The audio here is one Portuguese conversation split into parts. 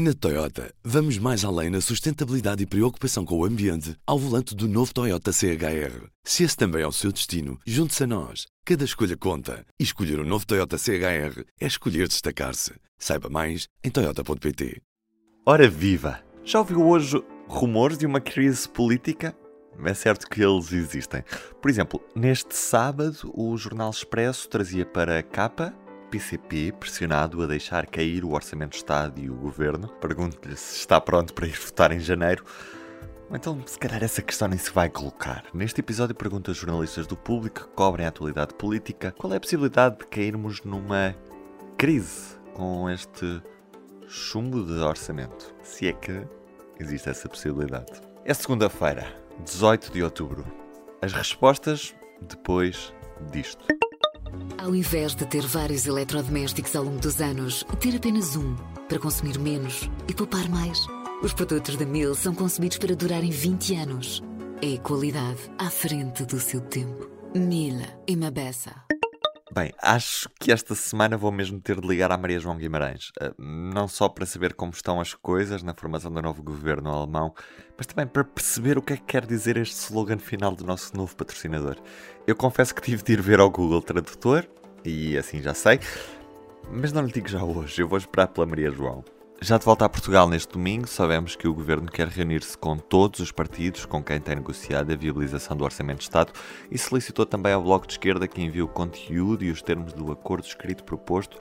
Na Toyota, vamos mais além na sustentabilidade e preocupação com o ambiente ao volante do novo Toyota CHR. Se esse também é o seu destino, junte-se a nós. Cada escolha conta. E escolher o um novo Toyota CHR é escolher destacar-se. Saiba mais em Toyota.pt. Ora viva! Já ouviu hoje rumores de uma crise política? É certo que eles existem. Por exemplo, neste sábado, o Jornal Expresso trazia para a capa PCP pressionado a deixar cair o Orçamento de Estado e o Governo. Pergunto-lhe se está pronto para ir votar em janeiro. Então, se calhar essa questão nem se vai colocar. Neste episódio pergunto a jornalistas do público que cobrem a atualidade política qual é a possibilidade de cairmos numa crise com este chumbo de orçamento. Se é que existe essa possibilidade. É segunda-feira, 18 de outubro. As respostas depois disto. Ao invés de ter vários eletrodomésticos ao longo dos anos, ter apenas um para consumir menos e poupar mais. Os produtos da Mil são concebidos para durarem 20 anos. É qualidade à frente do seu tempo. Mila e Mabessa. Bem, acho que esta semana vou mesmo ter de ligar à Maria João Guimarães. Eh, não só para saber como estão as coisas na formação do novo governo alemão, mas também para perceber o que é que quer dizer este slogan final do nosso novo patrocinador. Eu confesso que tive de ir ver ao Google Tradutor, e assim já sei, mas não lhe digo já hoje, eu vou esperar pela Maria João. Já de volta a Portugal neste domingo, sabemos que o Governo quer reunir-se com todos os partidos com quem tem negociado a viabilização do Orçamento de Estado e solicitou também ao Bloco de Esquerda que envie o conteúdo e os termos do acordo escrito proposto,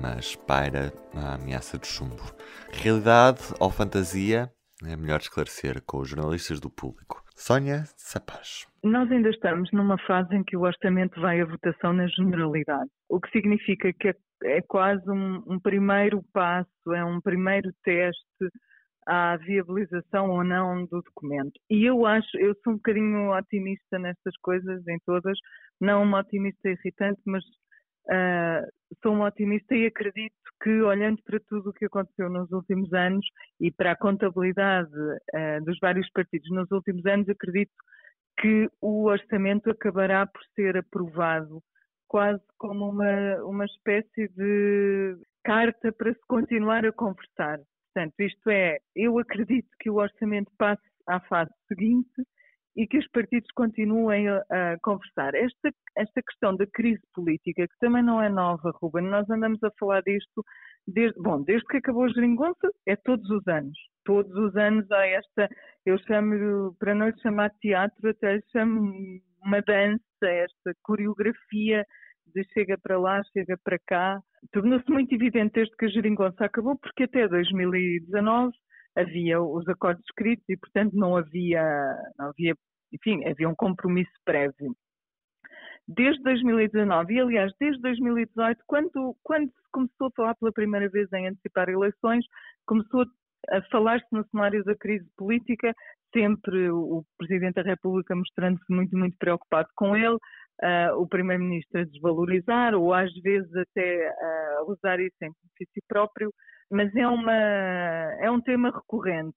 mas paira a ameaça de chumbo. Realidade ou fantasia? É melhor esclarecer com os jornalistas do público. Sónia Sapaz. Nós ainda estamos numa fase em que o orçamento vai à votação na generalidade, o que significa que é quase um, um primeiro passo, é um primeiro teste à viabilização ou não do documento. E eu acho, eu sou um bocadinho otimista nestas coisas, em todas, não uma otimista irritante, mas uh, sou uma otimista e acredito que, olhando para tudo o que aconteceu nos últimos anos e para a contabilidade uh, dos vários partidos nos últimos anos, acredito que o orçamento acabará por ser aprovado quase como uma, uma espécie de carta para se continuar a conversar. Portanto, isto é, eu acredito que o orçamento passe à fase seguinte e que os partidos continuem a, a, conversar. Esta, esta questão da crise política, que também não é nova, Ruben, nós andamos a falar disto desde, bom, desde que acabou a geringonça, é todos os anos. Todos os anos há esta, eu chamo, para não lhe chamar teatro, até chamo uma dança, esta coreografia de chega para lá, chega para cá. Tornou-se muito evidente desde que a geringonça acabou, porque até 2019 havia os acordos escritos e, portanto, não havia, não havia enfim, havia um compromisso prévio. Desde 2019 e, aliás, desde 2018, quando, quando se começou a falar pela primeira vez em antecipar eleições, começou a falar-se no cenário da crise política, sempre o Presidente da República mostrando-se muito, muito preocupado com ele, uh, o Primeiro-Ministro a desvalorizar, ou às vezes até a uh, usar isso em benefício próprio, mas é, uma, é um tema recorrente.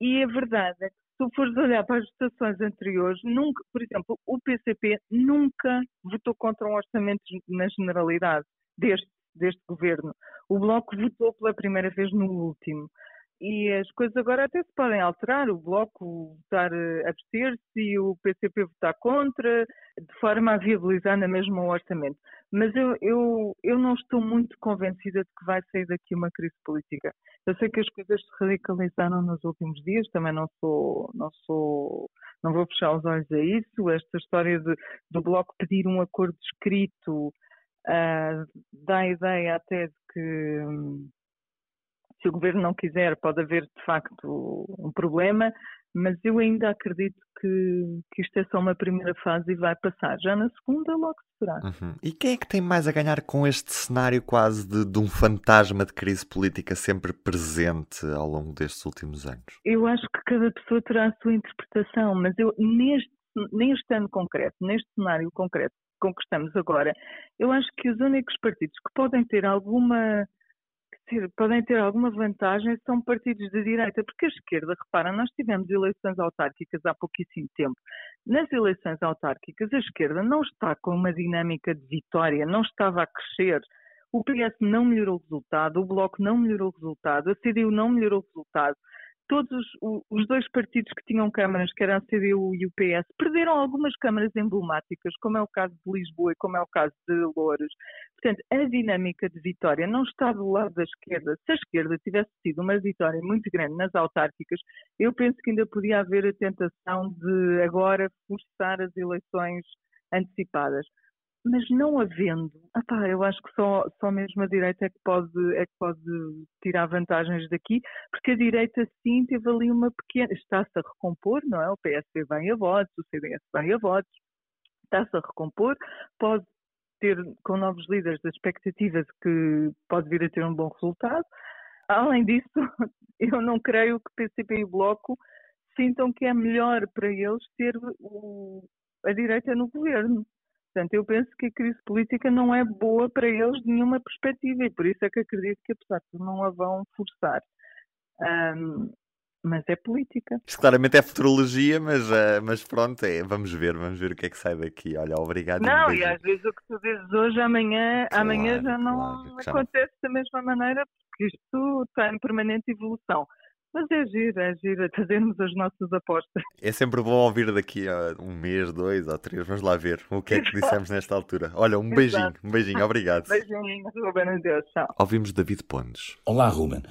E a verdade é que tu fores olhar para as votações anteriores, nunca, por exemplo, o PCP nunca votou contra um orçamento na generalidade deste, deste governo. O Bloco votou pela primeira vez no último. E as coisas agora até se podem alterar, o Bloco votar a abster-se e o PCP votar contra, de forma a viabilizar na mesma o orçamento. Mas eu, eu, eu não estou muito convencida de que vai sair daqui uma crise política. Eu sei que as coisas se radicalizaram nos últimos dias, também não sou, não sou, não vou fechar os olhos a isso. Esta história de, do Bloco pedir um acordo escrito uh, dá a ideia até de que hum, se o governo não quiser, pode haver de facto um problema, mas eu ainda acredito que, que isto é só uma primeira fase e vai passar. Já na segunda, logo se verá. Uhum. E quem é que tem mais a ganhar com este cenário quase de, de, um fantasma de crise política sempre presente ao longo destes últimos anos? Eu acho que cada pessoa terá a sua interpretação, mas eu neste, neste ano concreto, neste cenário concreto com que estamos agora, eu acho que os únicos partidos que podem ter alguma ter, podem ter alguma vantagem são partidos de direita, porque a esquerda, repara, nós tivemos eleições autárquicas há pouquíssimo tempo. Nas eleições autárquicas, a esquerda não está com uma dinâmica de vitória, não estava a crescer. O PS não melhorou o resultado, o Bloco não melhorou o resultado, a CDU não melhorou o resultado todos os, dois partidos que tinham câmaras, que eram a CDU e o PS, perderam algumas câmaras emblemáticas, como é o caso de Lisboa e como é o caso de Louros. Portanto, a dinâmica de vitória não está do lado da esquerda. Se a esquerda tivesse tido uma vitória muito grande nas autárquicas, eu penso que ainda podia haver a tentação de agora forçar as eleições antecipadas mas não havendo, apá, eu acho que só, só mesmo a direita é que, pode, é que pode tirar vantagens daqui, porque a direita sim teve ali uma pequena, está-se a recompor, não é? O PSD vem a votos, o CDS vem a votos, está-se a recompor, pode ter, com novos líderes, as expectativas que pode vir a ter um bom resultado. Além disso, eu não creio que PCP e Bloco sintam que é melhor para eles ter o, a direita no governo. Portanto, eu penso que a crise política não é boa para eles de nenhuma perspectiva e por isso é que acredito que, apesar de não a vão forçar. Um, mas é política. Isto claramente é futurologia, mas, uh, mas pronto, é, vamos ver, vamos ver o que é que sai daqui. Olha, obrigado. Não, e às vezes o que tu dizes hoje, amanhã, claro, amanhã já não claro, acontece já... da mesma maneira, porque isto está em permanente evolução. Mas é giro, é giro fazermos as nossas apostas. É sempre bom ouvir daqui a um mês, dois ou três. Vamos lá ver o que é que dissemos nesta altura. Olha, um beijinho, um beijinho, obrigado. Beijinho, Ruben, Deus, tchau. Ouvimos David Pontes. Olá, Ruben.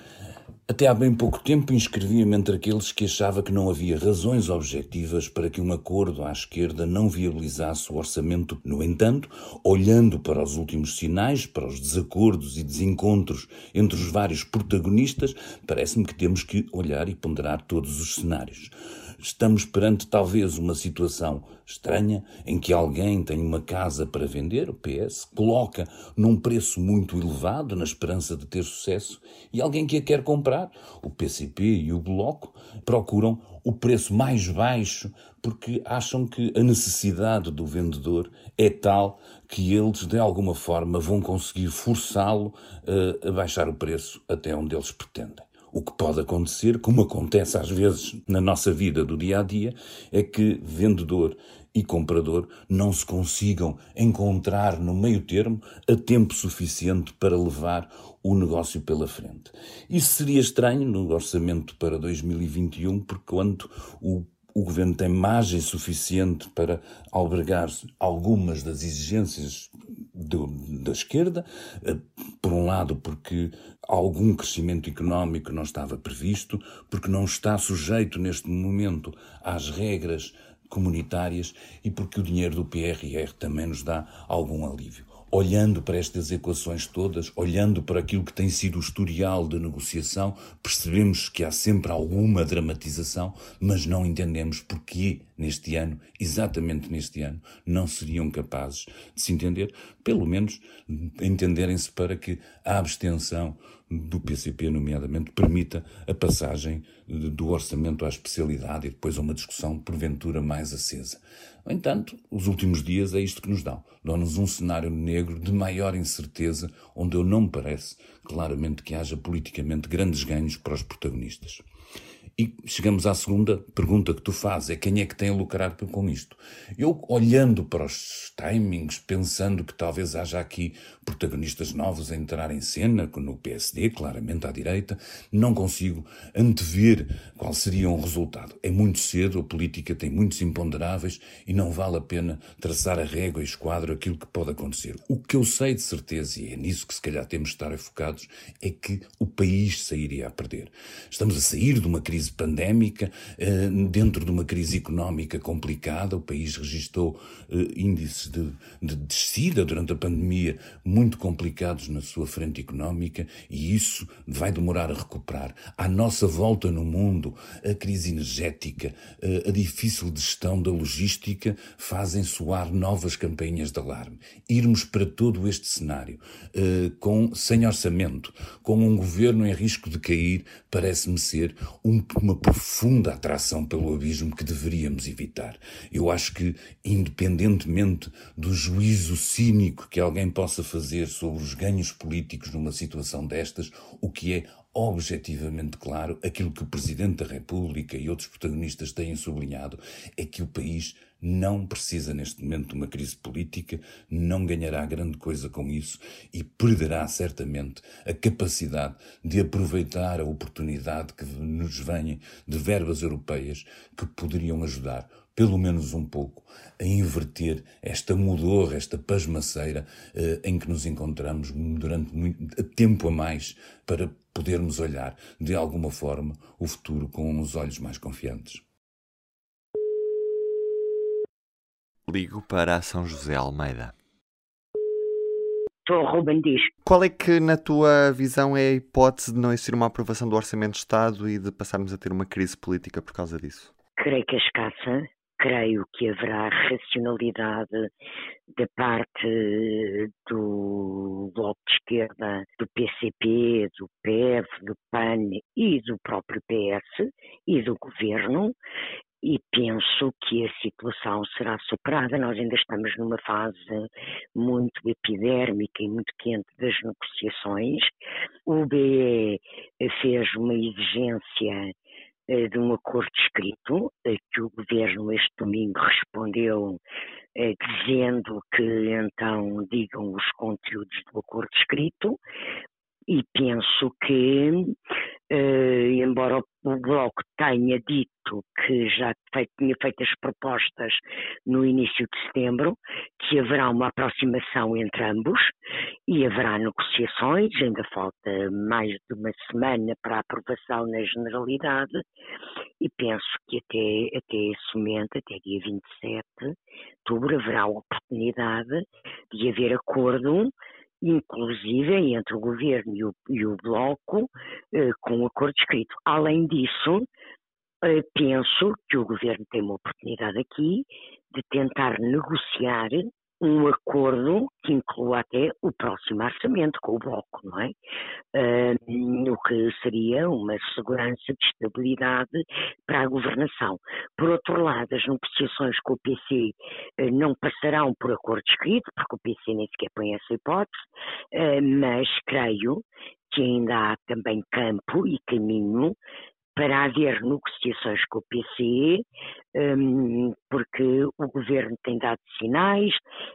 Até há bem pouco tempo inscrevia-me entre aqueles que achava que não havia razões objetivas para que um acordo à esquerda não viabilizasse o orçamento. No entanto, olhando para os últimos sinais, para os desacordos e desencontros entre os vários protagonistas, parece-me que temos que olhar e ponderar todos os cenários. Estamos perante talvez uma situação estranha em que alguém tem uma casa para vender, o PS, coloca num preço muito elevado na esperança de ter sucesso e alguém que a quer comprar, o PCP e o Bloco, procuram o preço mais baixo porque acham que a necessidade do vendedor é tal que eles, de alguma forma, vão conseguir forçá-lo uh, a baixar o preço até onde eles pretendem. O que pode acontecer, como acontece às vezes na nossa vida do dia a dia, é que vendedor e comprador não se consigam encontrar no meio termo a tempo suficiente para levar o negócio pela frente. Isso seria estranho no orçamento para 2021, porque quando o o governo tem margem suficiente para albergar algumas das exigências do, da esquerda, eh, por um lado porque algum crescimento económico não estava previsto, porque não está sujeito neste momento às regras comunitárias e porque o dinheiro do PRR também nos dá algum alívio olhando para estas equações todas, olhando para aquilo que tem sido o historial de negociação, percebemos que há sempre alguma dramatização, mas não entendemos porquê neste ano, exatamente neste ano, não seriam capazes de se entender, pelo menos entenderem-se para que a abstenção do PCP, nomeadamente, permita a passagem do orçamento à especialidade e depois a uma discussão, porventura, mais acesa. No entanto, os últimos dias é isto que nos dão. Dão-nos um cenário negro de maior incerteza, onde eu não me parece claramente que haja politicamente grandes ganhos para os protagonistas. E chegamos à segunda pergunta que tu fazes, é quem é que tem a lucrar com isto? Eu, olhando para os timings, pensando que talvez haja aqui protagonistas novos a entrar em cena, no PSD, claramente à direita, não consigo antever qual seria um resultado. É muito cedo, a política tem muitos imponderáveis e não vale a pena traçar a régua e esquadro aquilo que pode acontecer. O que eu sei de certeza, e é nisso que se calhar temos de estar focados, é que o país sairia a perder. Estamos a sair de uma crise crise pandémica, eh, dentro de uma crise económica complicada, o país registrou eh, índices de, de descida durante a pandemia muito complicados na sua frente económica e isso vai demorar a recuperar. À nossa volta no mundo, a crise energética, eh, a difícil gestão da logística fazem soar novas campainhas de alarme. Irmos para todo este cenário, com, sem orçamento, com um governo em risco de cair, parece-me ser um uma profunda atração pelo abismo que deveríamos evitar. Eu acho que, independentemente do juízo cínico que alguém possa fazer sobre os ganhos políticos numa situação destas, o que é objetivamente claro, aquilo que o Presidente da República e outros protagonistas têm sublinhado, é que o país não precisa neste momento de uma crise política, não ganhará grande coisa com isso e perderá certamente a capacidade de aproveitar a oportunidade que nos vem de verbas europeias que poderiam ajudar pelo menos um pouco, a inverter esta mudorra, esta pasmaceira eh, em que nos encontramos durante muito tempo a mais para podermos olhar, de alguma forma, o futuro com os olhos mais confiantes. Ligo para São José Almeida. Estou, Ruben diz. Qual é que, na tua visão, é a hipótese de não existir uma aprovação do Orçamento de Estado e de passarmos a ter uma crise política por causa disso? Creio que é escassa creio que haverá racionalidade da parte do Bloco de Esquerda, do PCP, do PEV, do PAN e do próprio PS e do Governo e penso que a situação será superada. Nós ainda estamos numa fase muito epidérmica e muito quente das negociações. O BE fez uma exigência eh, de um acordo escrito, que o governo este domingo respondeu eh, dizendo que então digam os conteúdos do acordo escrito, e penso que, embora o Bloco tenha dito que já tinha feito as propostas no início de setembro, que haverá uma aproximação entre ambos e haverá negociações, ainda falta mais de uma semana para a aprovação na generalidade, e penso que até, até esse momento, até dia 27 de outubro, haverá a oportunidade de haver acordo inclusive entre o governo e o, e o Bloco, eh, com um acordo escrito. Além disso, eh, penso que o governo tem uma oportunidade aqui de tentar negociar um acordo que inclua até o próximo orçamento com o Bloco, não é? Uh, o que seria uma segurança de estabilidade para a governação. Por outro lado, as negociações com o PC uh, não passarão por acordo escrito, porque o PC nem sequer põe essa hipótese, uh, mas creio que ainda há também campo e caminho para haver negociações com o PCE, um, porque o governo tem dado sinais,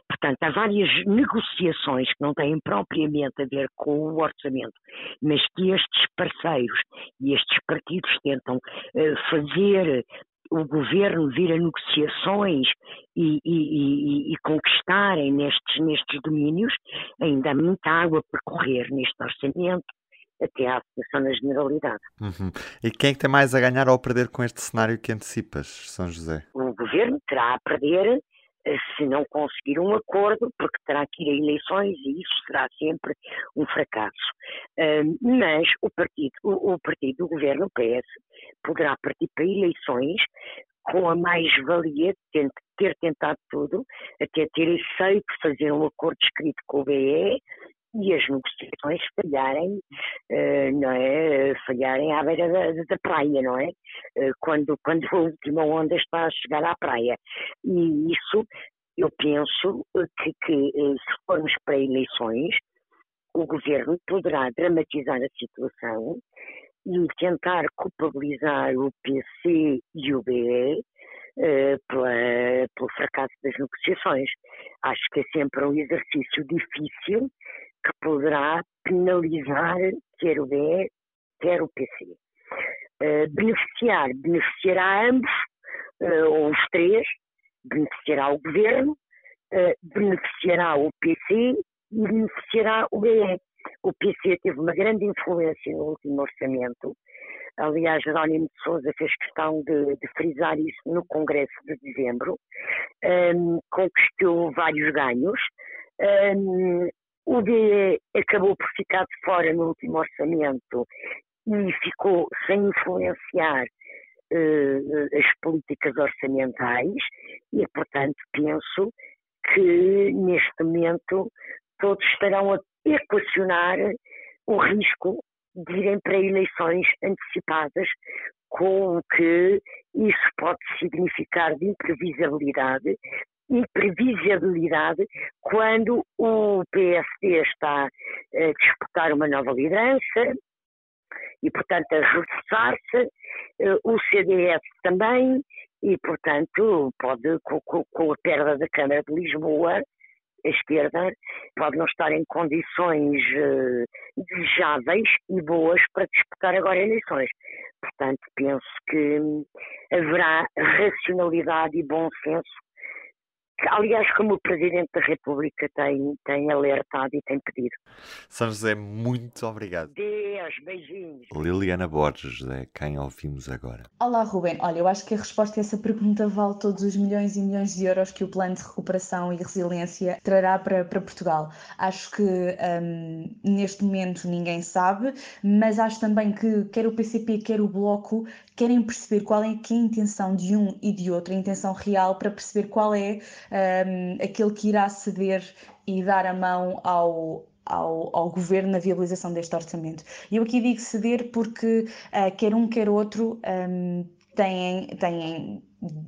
portanto, há várias negociações que não têm propriamente a ver com o orçamento, mas que estes parceiros e estes partidos tentam uh, fazer o governo vir a negociações e, e, e, e, conquistarem nestes, nestes domínios, ainda há muita água para correr neste orçamento até à aplicação na generalidade. Uhum. E quem é que tem mais a ganhar ou a perder com este cenário que antecipas, São José? O governo terá a perder eh, se não conseguir um acordo, porque terá que ir a eleições e isso será sempre um fracasso. mas o partido, o, o partido do governo, o PS, poderá partir para eleições com a mais-valia de ter tentado tudo, até ter aceito fazer um acordo escrito com o BE e as negociações falharem, uh, não é? Falharem à beira da, da praia, não é? Uh, quando, quando a última onda está a chegar à praia. E isso, eu penso que, que se formos para eleições, o governo poderá dramatizar a situação e tentar culpabilizar o PC e o BE Uh, pela, pelo fracasso das negociações. Acho que é sempre um exercício difícil que poderá penalizar quer o BE, quer o PC. Uh, eh, beneficiar, beneficiará ambos, uh, ou os três, beneficiará o governo, uh, beneficiará o PC e beneficiará o BE. O PC teve uma grande influência no último orçamento. Aliás, Jerónimo de Souza fez questão de, de frisar isso no Congresso de dezembro. Um, conquistou vários ganhos. Um, o DE acabou por ficar de fora no último orçamento e ficou sem influenciar uh, as políticas orçamentais e, portanto, penso que neste momento todos estarão a equacionar o risco de irem para eleições antecipadas, com o que isso pode significar de imprevisibilidade imprevisibilidade quando o PSD está a disputar uma nova liderança e, portanto, a reforçar-se, eh, o CDS também, e, portanto, pode, com, a perda da Câmara de Lisboa, a esquerda pode não estar em condições uh, desejáveis e boas para disputar agora eleições. Portanto, penso que haverá racionalidade e bom senso aliás, como o Presidente da República tem, tem alertado e tem pedido. São José, muito obrigado. Deus, beijinhos. Liliana Borges, José, quem ouvimos agora? Olá, Ruben. Olha, eu acho que a resposta a essa pergunta vale todos os milhões e milhões de euros que o Plano de Recuperação e Resiliência trará para, para Portugal. Acho que um, neste momento ninguém sabe, mas acho também que quer o PCP, quer o Bloco querem perceber qual é, que é a intenção de um e de outro, a intenção real, para perceber qual é um, aquele que irá ceder e dar a mão ao, ao, ao, governo na viabilização deste orçamento. E eu aqui digo ceder porque uh, quer um, quer outro um, têm, têm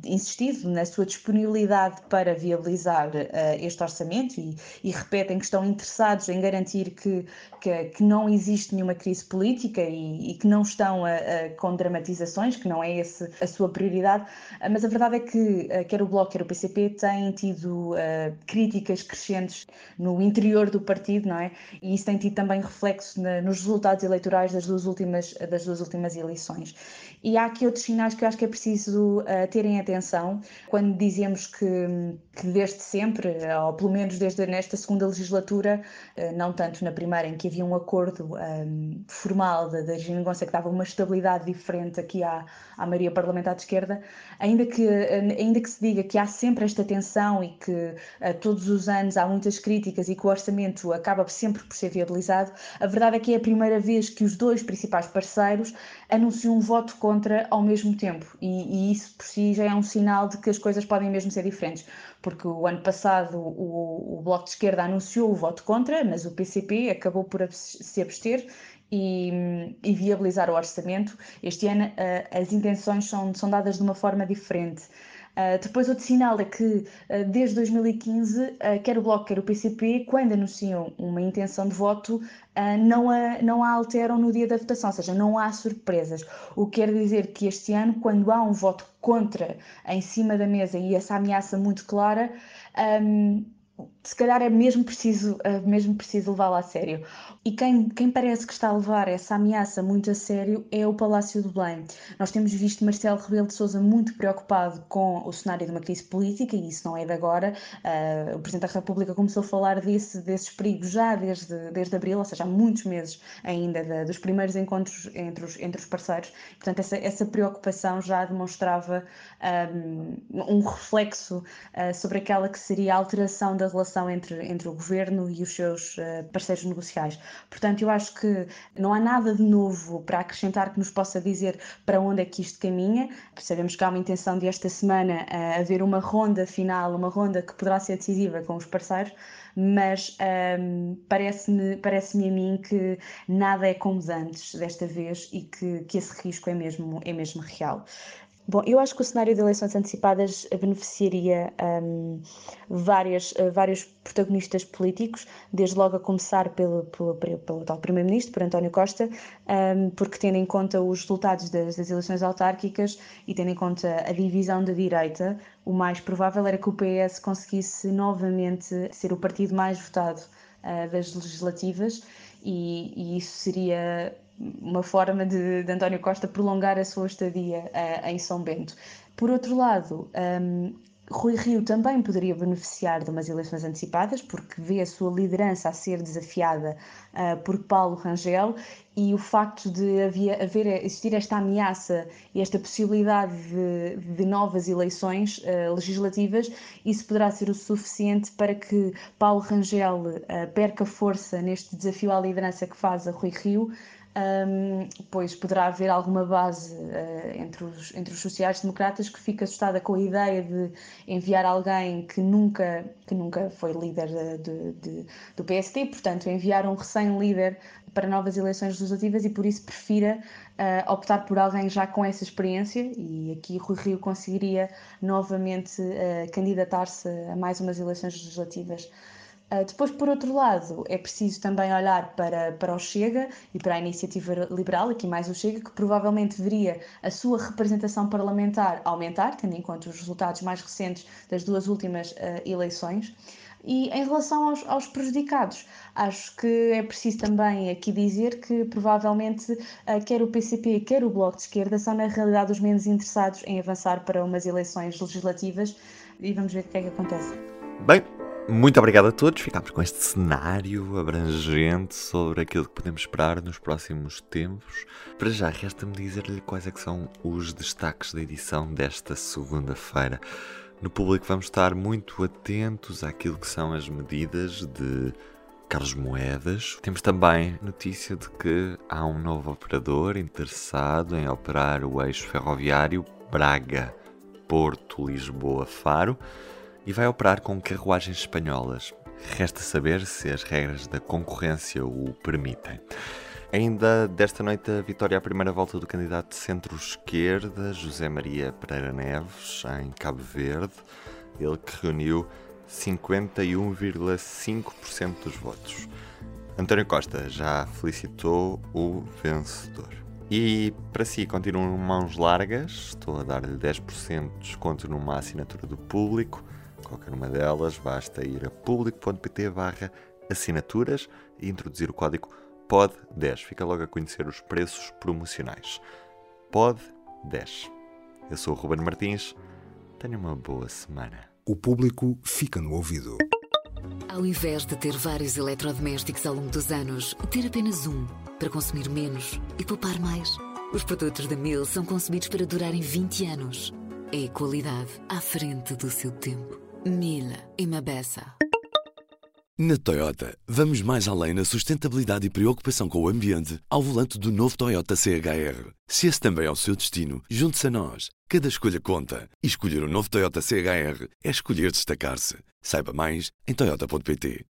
insistido na sua disponibilidade para viabilizar uh, este orçamento e, e, repetem que estão interessados em garantir que, que, que não existe nenhuma crise política e, e que não estão a, a, com dramatizações, que não é esse a sua prioridade, uh, mas a verdade é que uh, quer o Bloco, quer o PCP têm tido críticas crescentes no interior do partido, não é? E isso tem tido também reflexo na, nos resultados eleitorais das duas últimas, das duas últimas eleições. E há aqui outros sinais que eu acho que é preciso uh, terem atenção. Quando dizemos que, que desde sempre, ou pelo menos desde nesta segunda legislatura, uh, não tanto na primeira, em que havia um acordo um, ehm, formal da, da Regina Gonçalves que dava uma estabilidade diferente aqui à, à maioria parlamentar de esquerda, ainda que, ainda que se diga que há sempre esta tensão e que uh, todos os anos há muitas críticas e que o orçamento acaba sempre por ser viabilizado, a verdade é que é a primeira vez que os dois principais parceiros anunciam um voto contra contra ao mesmo tempo. E, e, isso por si já é um sinal de que as coisas podem mesmo ser diferentes. Porque o ano passado o, o Bloco de Esquerda anunciou o voto contra, mas o PCP acabou por se abster e, e viabilizar o orçamento. Este ano uh, as intenções são, são dadas de uma forma diferente. Uh, depois, outro sinal é que uh, desde 2015, uh, quer o Bloco, quer o PCP, quando anunciam uma intenção de voto, não, a, não a alteram no dia da votação, ou seja, não há surpresas. O que quer dizer que este ano, quando há um voto contra em cima da mesa e essa ameaça muito clara, um, se calhar é mesmo preciso, é mesmo preciso levá-la a sério. E quem, quem parece que está a levar essa ameaça muito a sério é o Palácio do Belém. Nós temos visto Marcelo Rebelo de Sousa muito preocupado com o cenário de uma crise política, e isso não é de agora. Uh, o Presidente da República começou a falar desse, desses perigos já desde, desde abril, ou seja, há muitos meses ainda de, dos primeiros encontros entre os, entre os parceiros. Portanto, essa, essa preocupação já demonstrava um, um reflexo uh, sobre aquela que seria a alteração da relação entre, entre o governo e os seus uh, parceiros negociais. Portanto, eu acho que não há nada de novo para acrescentar que nos possa dizer para onde é que isto caminha. Sabemos que há uma intenção de esta semana uh, haver uma ronda final, uma ronda que poderá ser decisiva com os parceiros, mas um, parece-me parece a mim que nada é como antes desta vez e que, que esse risco é mesmo, é mesmo real. Bom, eu acho que o cenário de eleições antecipadas beneficiaria um, várias, uh, vários protagonistas políticos, desde logo a começar pelo, pelo, pelo, pelo tal Primeiro-Ministro, por António Costa, um, porque tendo em conta os resultados das, das, eleições autárquicas e tendo em conta a divisão da direita, o mais provável era que o PS conseguisse novamente ser o partido mais votado uh, das legislativas e, e isso seria uma forma de, de, António Costa prolongar a sua estadia uh, em São Bento. Por outro lado, um, Rui Rio também poderia beneficiar de umas eleições antecipadas, porque vê a sua liderança a ser desafiada uh, por Paulo Rangel e o facto de havia, haver, existir esta ameaça e esta possibilidade de, de novas eleições uh, legislativas, isso poderá ser o suficiente para que Paulo Rangel uh, perca força neste desafio à liderança que faz a Rui Rio um, pois poderá haver alguma base uh, entre, os, entre os sociais-democratas que fica assustada com a ideia de enviar alguém que nunca, que nunca foi líder de, de, do PST, portanto, enviar um recém-líder para novas eleições legislativas e por isso prefira uh, optar por alguém já com essa experiência. E aqui Rui Rio conseguiria novamente uh, candidatar-se a mais umas eleições legislativas depois, por outro lado, é preciso também olhar para, para o Chega e para a iniciativa liberal, aqui mais o Chega, que provavelmente veria a sua representação parlamentar aumentar, tendo em conta os resultados mais recentes das duas últimas uh, eleições. E em relação aos, aos, prejudicados, acho que é preciso também aqui dizer que provavelmente uh, quer o PCP, quer o Bloco de Esquerda são na realidade os menos interessados em avançar para umas eleições legislativas e vamos ver o que é que acontece. Bem, muito obrigado a todos. Ficámos com este cenário abrangente sobre aquilo que podemos esperar nos próximos tempos. Para já, resta-me dizer-lhe quais é que são os destaques da edição desta segunda-feira. No público vamos estar muito atentos àquilo que são as medidas de Carlos Moedas. Temos também notícia de que há um novo operador interessado em operar o eixo ferroviário Braga, Porto, Lisboa, Faro e vai operar com carruagens espanholas. Resta saber se as regras da concorrência o permitem. Ainda desta noite a vitória à primeira volta do candidato de centro-esquerda, José Maria Pereira Neves, em Cabo Verde, ele que reuniu 51,5% dos votos. António Costa já felicitou o vencedor. E para si continuam mãos largas, estou a dar-lhe 10% de desconto numa assinatura do público qualquer uma delas, basta ir a público.pt barra assinaturas e introduzir o código POD10. Fica logo a conhecer os preços promocionais. POD10. Eu sou o Ruben Martins. Tenha uma boa semana. O público fica no ouvido. Ao invés de ter vários eletrodomésticos ao longo dos anos, ter apenas um para consumir menos e poupar mais. Os produtos da Mil são concebidos para durarem 20 anos. É qualidade à frente do seu tempo. Mila e Mabessa. Na Toyota, vamos mais além na sustentabilidade e preocupação com o ambiente ao volante do novo Toyota CHR. Se esse também é o seu destino, junte-se a nós. Cada escolha conta. E escolher o um novo Toyota CHR é escolher destacar-se. Saiba mais em Toyota.pt.